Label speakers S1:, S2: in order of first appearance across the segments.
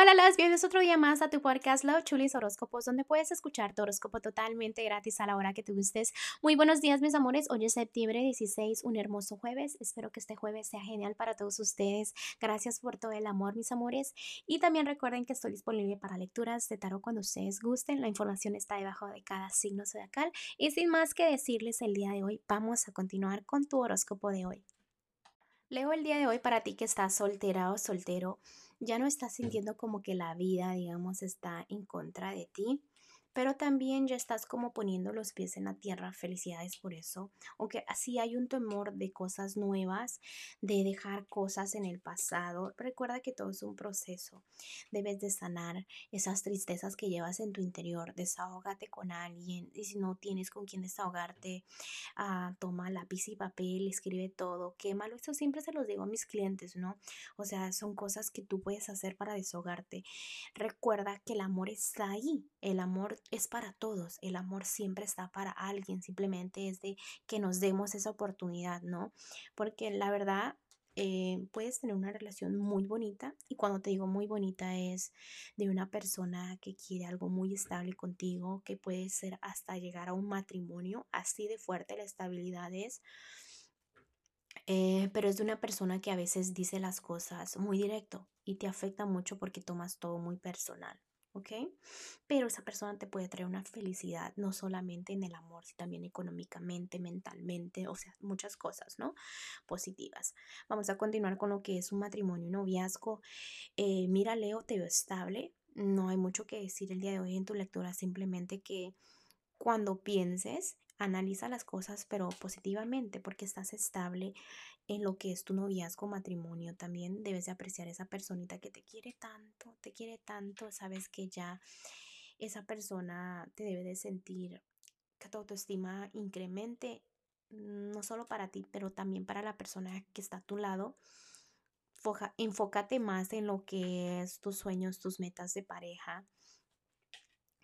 S1: Hola, las bienvenidos otro día más a tu podcast Love Chulis Horóscopos, donde puedes escuchar tu horóscopo totalmente gratis a la hora que te gustes. Muy buenos días, mis amores. Hoy es septiembre 16, un hermoso jueves. Espero que este jueves sea genial para todos ustedes. Gracias por todo el amor, mis amores. Y también recuerden que estoy disponible para lecturas de tarot cuando ustedes gusten. La información está debajo de cada signo zodiacal. Y sin más que decirles el día de hoy, vamos a continuar con tu horóscopo de hoy. Leo el día de hoy para ti que estás soltera o soltero ya no estás sintiendo como que la vida, digamos, está en contra de ti pero también ya estás como poniendo los pies en la tierra. Felicidades por eso. Aunque así hay un temor de cosas nuevas, de dejar cosas en el pasado. Recuerda que todo es un proceso. Debes de sanar esas tristezas que llevas en tu interior. Desahógate con alguien. Y si no tienes con quién desahogarte, ah, toma lápiz y papel, escribe todo, quémalo. Eso siempre se los digo a mis clientes, ¿no? O sea, son cosas que tú puedes hacer para desahogarte. Recuerda que el amor está ahí. El amor es para todos, el amor siempre está para alguien, simplemente es de que nos demos esa oportunidad, ¿no? Porque la verdad, eh, puedes tener una relación muy bonita y cuando te digo muy bonita es de una persona que quiere algo muy estable contigo, que puede ser hasta llegar a un matrimonio, así de fuerte la estabilidad es. Eh, pero es de una persona que a veces dice las cosas muy directo y te afecta mucho porque tomas todo muy personal. ¿Ok? Pero esa persona te puede traer una felicidad, no solamente en el amor, sino también económicamente, mentalmente, o sea, muchas cosas, ¿no? Positivas. Vamos a continuar con lo que es un matrimonio, un noviazgo. Eh, mira, Leo, te veo estable. No hay mucho que decir el día de hoy en tu lectura, simplemente que cuando pienses, analiza las cosas, pero positivamente, porque estás estable en lo que es tu noviazgo, matrimonio, también debes de apreciar esa personita que te quiere tanto, te quiere tanto, sabes que ya esa persona te debe de sentir que tu autoestima incremente, no solo para ti, pero también para la persona que está a tu lado. enfócate más en lo que es tus sueños, tus metas de pareja,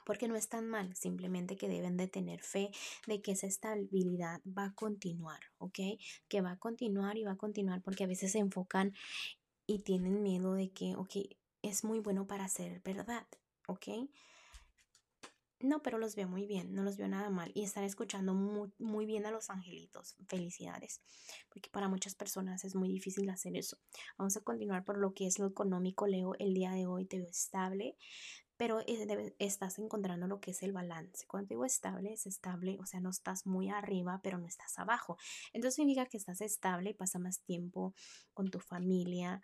S1: porque no es tan mal, simplemente que deben de tener fe de que esa estabilidad va a continuar, ¿ok? Que va a continuar y va a continuar porque a veces se enfocan y tienen miedo de que, ok, es muy bueno para ser verdad, ¿ok? No, pero los veo muy bien, no los veo nada mal y están escuchando muy, muy, bien a los angelitos. Felicidades, porque para muchas personas es muy difícil hacer eso. Vamos a continuar por lo que es lo económico, Leo. El día de hoy te veo estable, pero estás encontrando lo que es el balance. Cuando digo estable, es estable, o sea, no estás muy arriba, pero no estás abajo. Entonces significa que estás estable y pasa más tiempo con tu familia.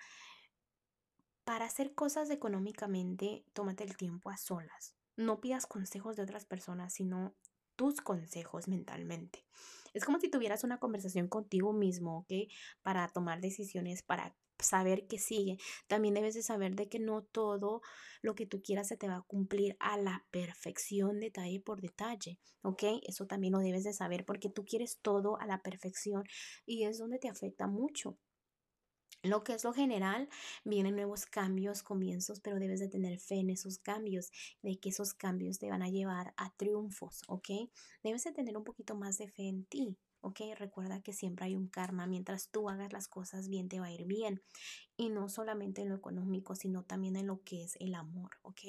S1: Para hacer cosas económicamente, tómate el tiempo a solas. No pidas consejos de otras personas, sino tus consejos mentalmente. Es como si tuvieras una conversación contigo mismo, ¿ok? Para tomar decisiones, para saber que sigue. También debes de saber de que no todo lo que tú quieras se te va a cumplir a la perfección, detalle por detalle, ¿ok? Eso también lo debes de saber porque tú quieres todo a la perfección y es donde te afecta mucho. Lo que es lo general, vienen nuevos cambios, comienzos, pero debes de tener fe en esos cambios, de que esos cambios te van a llevar a triunfos, ¿ok? Debes de tener un poquito más de fe en ti, ¿ok? Recuerda que siempre hay un karma. Mientras tú hagas las cosas bien, te va a ir bien. Y no solamente en lo económico, sino también en lo que es el amor, ¿ok?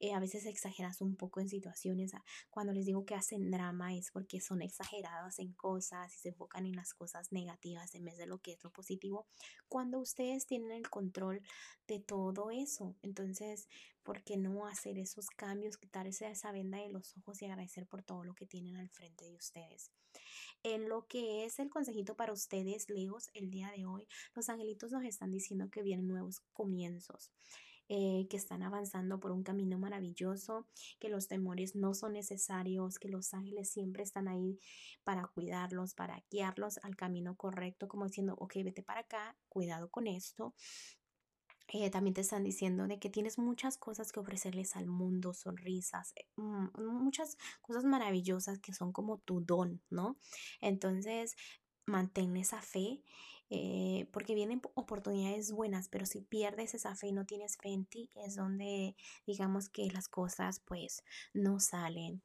S1: Eh, a veces exageras un poco en situaciones. Ah, cuando les digo que hacen drama es porque son exagerados en cosas y se enfocan en las cosas negativas en vez de lo que es lo positivo. Cuando ustedes tienen el control de todo eso, entonces, ¿por qué no hacer esos cambios, quitarse esa venda de los ojos y agradecer por todo lo que tienen al frente de ustedes? En lo que es el consejito para ustedes, Leos, el día de hoy, los angelitos nos están diciendo que vienen nuevos comienzos. Eh, que están avanzando por un camino maravilloso, que los temores no son necesarios, que los ángeles siempre están ahí para cuidarlos, para guiarlos al camino correcto, como diciendo, ok, vete para acá, cuidado con esto, eh, también te están diciendo de que tienes muchas cosas que ofrecerles al mundo, sonrisas, eh, mm, muchas cosas maravillosas que son como tu don, ¿no? Entonces, mantén esa fe eh, porque vienen oportunidades buenas, pero si pierdes esa fe y no tienes fe en ti, es donde digamos que las cosas pues no salen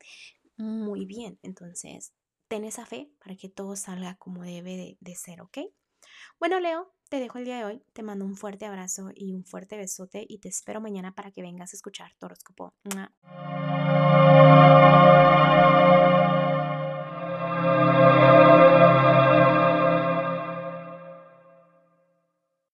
S1: muy bien. Entonces, ten esa fe para que todo salga como debe de, ser, ¿ok? Bueno, Leo, te dejo el día de hoy. Te mando un fuerte abrazo y un fuerte besote y te espero mañana para que vengas a escuchar tu horóscopo.